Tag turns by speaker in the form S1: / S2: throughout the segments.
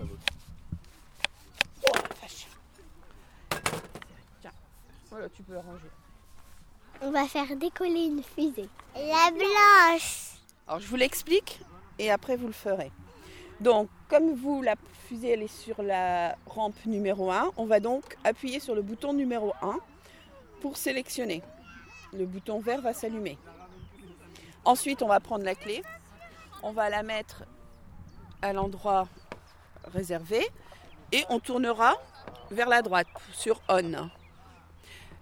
S1: Oh la vache. Tiens, voilà, tu peux la ranger.
S2: On va faire décoller une fusée. La blanche.
S1: Alors je vous l'explique et après vous le ferez. Donc comme vous, la fusée elle est sur la rampe numéro 1, on va donc appuyer sur le bouton numéro 1 pour sélectionner. Le bouton vert va s'allumer. Ensuite on va prendre la clé, on va la mettre à l'endroit réservé et on tournera vers la droite sur on.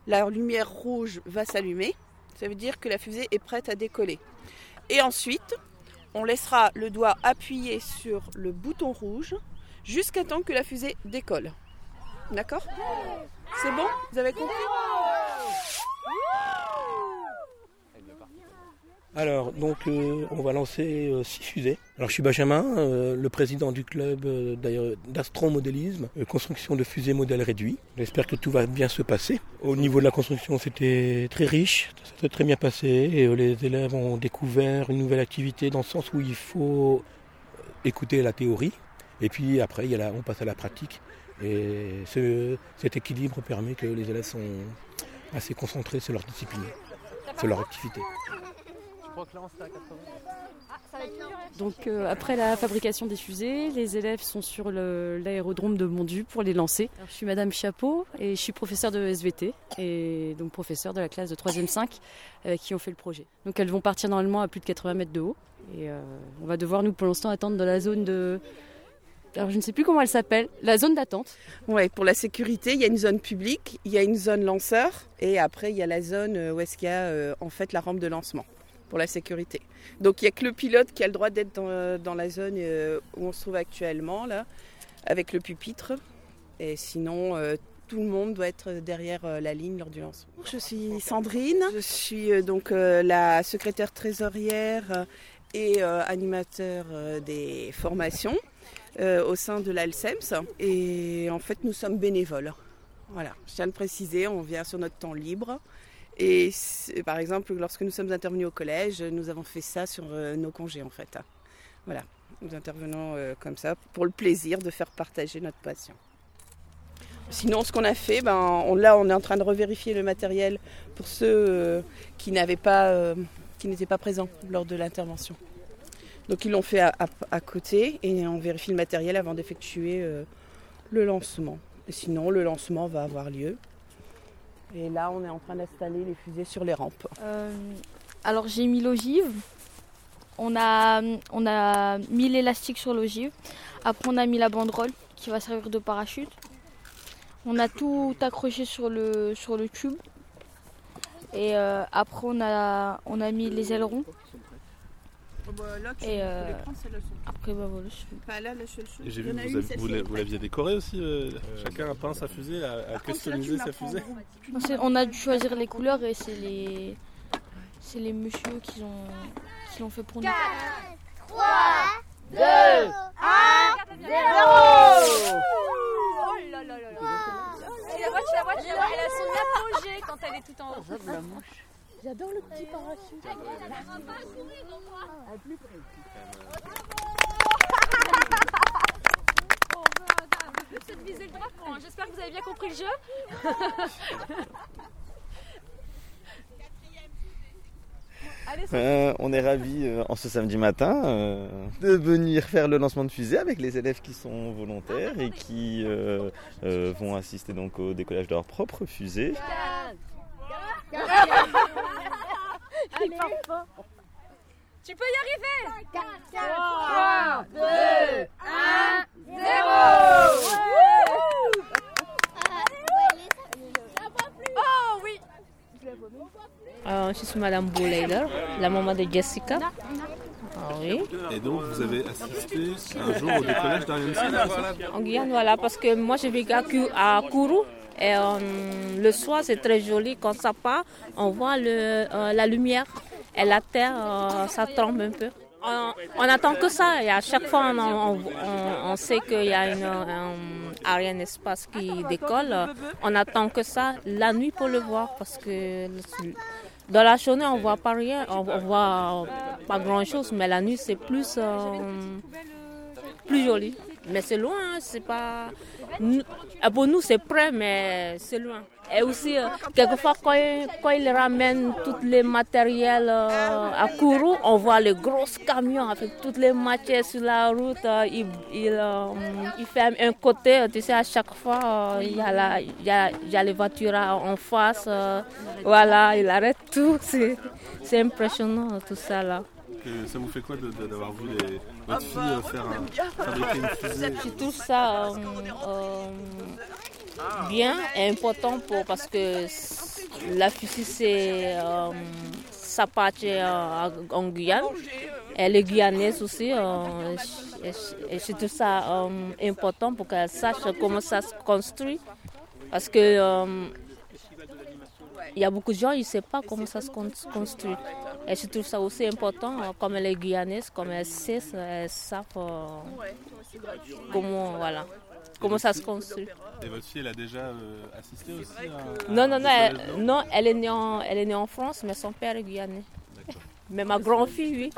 S1: La lumière rouge va s'allumer, ça veut dire que la fusée est prête à décoller. Et ensuite, on laissera le doigt appuyé sur le bouton rouge jusqu'à temps que la fusée décolle. D'accord? C'est bon? Vous avez compris?
S3: Alors, donc, euh, on va lancer euh, six fusées. Alors, je suis Benjamin, euh, le président du club d'astromodélisme, construction de fusées modèle réduit. J'espère que tout va bien se passer. Au niveau de la construction, c'était très riche, ça s'est très bien passé. Les élèves ont découvert une nouvelle activité dans le sens où il faut écouter la théorie. Et puis après, on passe à la pratique. Et ce- cet équilibre permet que les élèves sont assez concentrés sur leur discipline, sur leur activité.
S4: Donc euh, après la fabrication des fusées, les élèves sont sur l'aérodrome de Mondu pour les lancer. Alors, je suis Madame Chapeau et je suis professeure de SVT et donc professeure de la classe de 3e 5 euh, qui ont fait le projet. Donc elles vont partir normalement à plus de 80 mètres de haut et euh, on va devoir nous pour l'instant attendre dans la zone de... Alors je ne sais plus comment elle s'appelle, la zone d'attente.
S1: Ouais, pour la sécurité, il y a une zone publique, il y a une zone lanceur et après il y a la zone où est-ce qu'il y a euh, en fait la rampe de lancement pour la sécurité. Donc il n'y a que le pilote qui a le droit d'être dans, dans la zone euh, où on se trouve actuellement là, avec le pupitre. Et sinon, euh, tout le monde doit être derrière euh, la ligne lors du lancement. Je suis Sandrine, je suis euh, donc euh, la secrétaire trésorière euh, et euh, animateur euh, des formations euh, au sein de l'ALSEMS. Et en fait, nous sommes bénévoles. Voilà, je tiens à le préciser, on vient sur notre temps libre. Et par exemple, lorsque nous sommes intervenus au collège, nous avons fait ça sur euh, nos congés en fait. Voilà, nous intervenons euh, comme ça pour le plaisir de faire partager notre passion. Sinon, ce qu'on a fait, ben, on, là, on est en train de revérifier le matériel pour ceux euh, qui n'étaient pas présents lors de l'intervention. Donc, ils l'ont fait à, côté et on vérifie le matériel avant d'effectuer le lancement. Sinon, le lancement va avoir lieu. Et là, on est en train d'installer les fusées sur les rampes.
S5: Euh, alors j'ai mis l'ogive. On a, mis l'élastique sur l'ogive. Après on a mis la banderole qui va servir de parachute. On a tout accroché sur le, sur le tube. Et euh, après on a, on a mis les ailerons. Et euh, après bah voilà. je-
S6: Et j'ai vu que vous, avez- vous l'a- vous l'aviez décoré aussi. euh, chacun a peint sa fusée, a, a customisé sa fusée.
S5: On a dû choisir les couleurs et c'est les, c'est les messieurs qui ont, qui l'ont fait pour nous.
S2: 3, 2, 1, 0
S7: Oh là là là là. La voiture, la voiture, elle a son apogée quand elle est tout en haut.
S4: J'adore le petit parachute.
S7: C'est de viser le drapeau. hein. J'espère que vous avez bien compris le jeu.
S8: Euh, on est ravis euh, en ce samedi matin euh, de venir faire le lancement de fusée avec les élèves qui sont volontaires et qui euh, euh, vont assister donc au décollage de leur propre fusée.
S7: Tu peux y arriver.
S2: 3, 2, 1, 0
S7: Oh oui.
S9: Euh, je suis Madame Bouleiler, la maman de Jessica. Ah oui.
S6: Et donc vous avez assisté un jour au décollage d'Ariane 6
S9: En Guyane, voilà, parce que moi je Cou- à Kourou. Et euh, le soir, c'est très joli. Quand ça part, on voit le, euh, la lumière et la terre, euh, ça tremble un peu. On, attend que ça. Et à chaque fois, on, sait qu'il y a une, un Ariane Espace qui décolle. On attend que ça la nuit pour le voir. Parce que dans la journée, on voit pas rien. On, voit pas grand-chose. Mais la nuit, c'est plus, plus joli. Mais c'est loin, hein, c'est pas. Ah, Pour nous, c'est près, mais c'est loin. Et aussi, euh, quelquefois, quand quand ils ramènent tous les matériels euh, à Kourou, on voit les gros camions avec toutes les matières sur la route. ils, ils, ferment un côté, tu sais, à chaque fois, euh, il y, a la- il a, il y a les voitures en face. voilà, ils arrêtent tout. C'est impressionnant, tout ça là.
S6: Que ça vous fait quoi d'avoir vu les, votre fille euh, faire un- fabriquer une fusée
S9: Je trouve ça euh, euh, bien et important pour, parce que la fusée, c'est euh, ça euh, en Guyane. Elle est guyanaise aussi. euh, et, je trouve ça euh, important pour qu'elle sache comment ça se construit. Parce que euh, il y a beaucoup de gens, ils ne savent pas comment ça se con- construit. Et je trouve ça aussi important, euh, comme elle est guyanaise, comme elle sait, elle savent euh, comment, voilà, comment ça se construit.
S6: Et votre fille, elle a déjà euh, assisté aussi à,
S9: Non, non, non, elle, non elle, est née en, elle est née en France, mais son père est guyanais. Mais ma grand-fille, oui.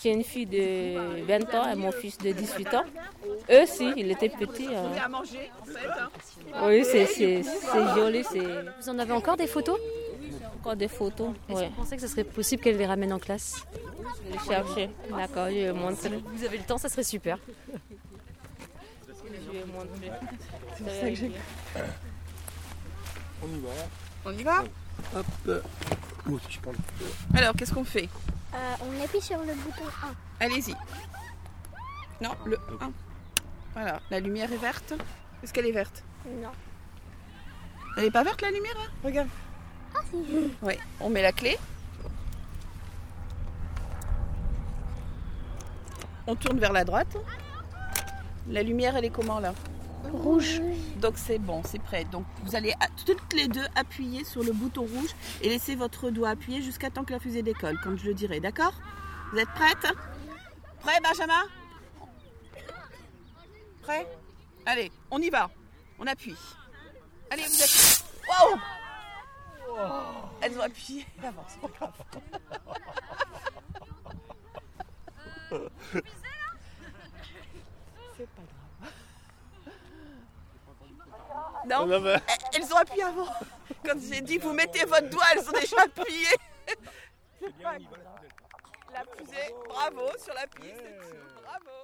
S9: J'ai une fille de 20 ans et mon fils de 18 ans. Eux, si, il était petit. euh,
S1: à manger, en fait. hein.
S9: Oui, c'est c'est- c'est joli, c'est
S4: Vous en avez encore des photos?
S9: Encore des photos.
S4: Est-ce
S9: Ouais.
S4: que vous pensez que ce serait possible qu'elle les ramène en classe?
S9: Je vais les chercher. D'accord, je vais montrer.
S4: Vous avez le temps, ça serait super.
S9: Je vais montrer.
S3: On y va.
S1: On y va?
S3: Hop. Moi aussi, je parle.
S1: Alors, qu'est-ce qu'on fait?
S2: Euh, on appuie sur le bouton 1.
S1: Allez-y. Non, le 1. Voilà, la lumière est verte. Est-ce qu'elle est verte?
S2: Non.
S1: Elle n'est pas verte la lumière hein? Regarde.
S2: Ah si.
S1: Oui, on met la clé. On tourne vers la droite. La lumière, elle est comment là?
S2: Rouge.
S1: Donc c'est bon, c'est prêt. Donc vous allez toutes les deux appuyer sur le bouton rouge et laisser votre doigt appuyer jusqu'à temps que la fusée décolle, comme je le dirai, d'accord? Vous êtes prête? Prêt Benjamin? Prêt? Allez, on y va. On appuie. Allez, vous êtes... Wow Elles ont appuyé avant, c'est pas grave. C'est pas grave. Non,
S6: Non, mais-
S1: elles ont appuyé avant. Quand j'ai dit vous mettez votre doigt, elles ont déjà appuyé. La fusée, bravo sur la piste. Bravo.